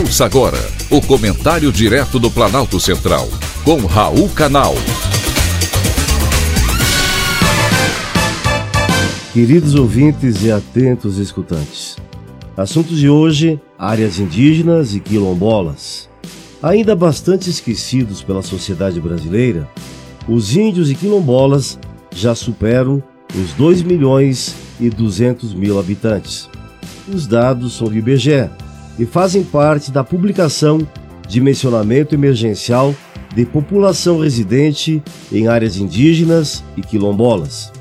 Ouça agora o comentário direto do Planalto Central, com Raul Canal. Queridos ouvintes e atentos escutantes, assuntos de hoje: áreas indígenas e quilombolas. Ainda bastante esquecidos pela sociedade brasileira, os índios e quilombolas já superam os 2 milhões e 200 mil habitantes. Os dados são do IBGE e fazem parte da publicação Dimensionamento Emergencial de População Residente em Áreas Indígenas e Quilombolas.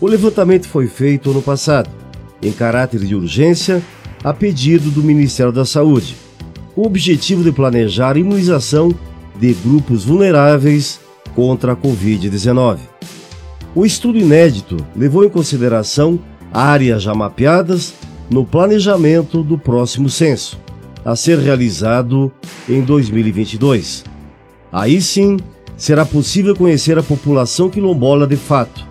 O levantamento foi feito ano passado, em caráter de urgência, a pedido do Ministério da Saúde, com o objetivo de planejar a imunização de grupos vulneráveis contra a Covid-19. O estudo inédito levou em consideração áreas já mapeadas no planejamento do próximo censo, a ser realizado em 2022. Aí sim será possível conhecer a população quilombola de fato.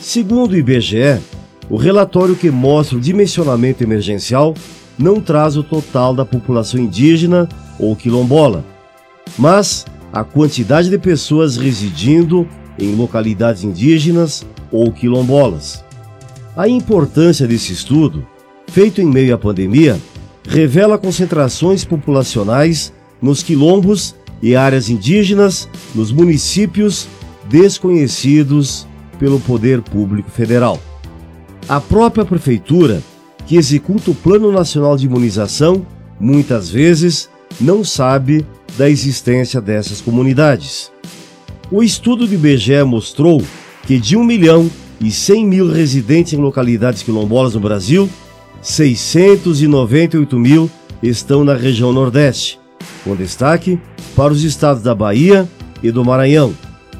Segundo o IBGE, o relatório que mostra o dimensionamento emergencial não traz o total da população indígena ou quilombola, mas a quantidade de pessoas residindo em localidades indígenas ou quilombolas. A importância desse estudo feito em meio à pandemia, revela concentrações populacionais nos quilombos e áreas indígenas nos municípios desconhecidos pelo poder público federal. A própria prefeitura, que executa o Plano Nacional de Imunização, muitas vezes não sabe da existência dessas comunidades. O estudo do IBGE mostrou que de 1 milhão e 100 mil residentes em localidades quilombolas no Brasil, 698 mil estão na região Nordeste, com destaque para os estados da Bahia e do Maranhão,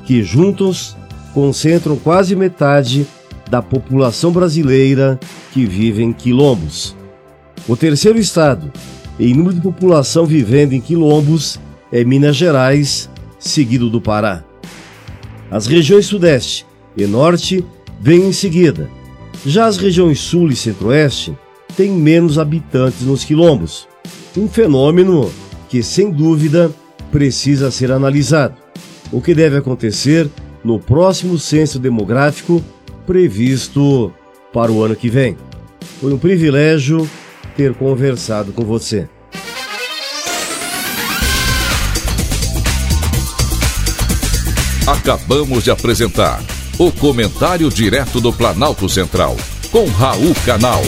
que juntos concentram quase metade da população brasileira que vive em quilombos. O terceiro estado em número de população vivendo em quilombos é Minas Gerais, seguido do Pará. As regiões Sudeste e Norte vêm em seguida. Já as regiões Sul e Centro-Oeste tem menos habitantes nos quilombos. Um fenômeno que, sem dúvida, precisa ser analisado. O que deve acontecer no próximo censo demográfico previsto para o ano que vem. Foi um privilégio ter conversado com você. Acabamos de apresentar o Comentário Direto do Planalto Central, com Raul Canal.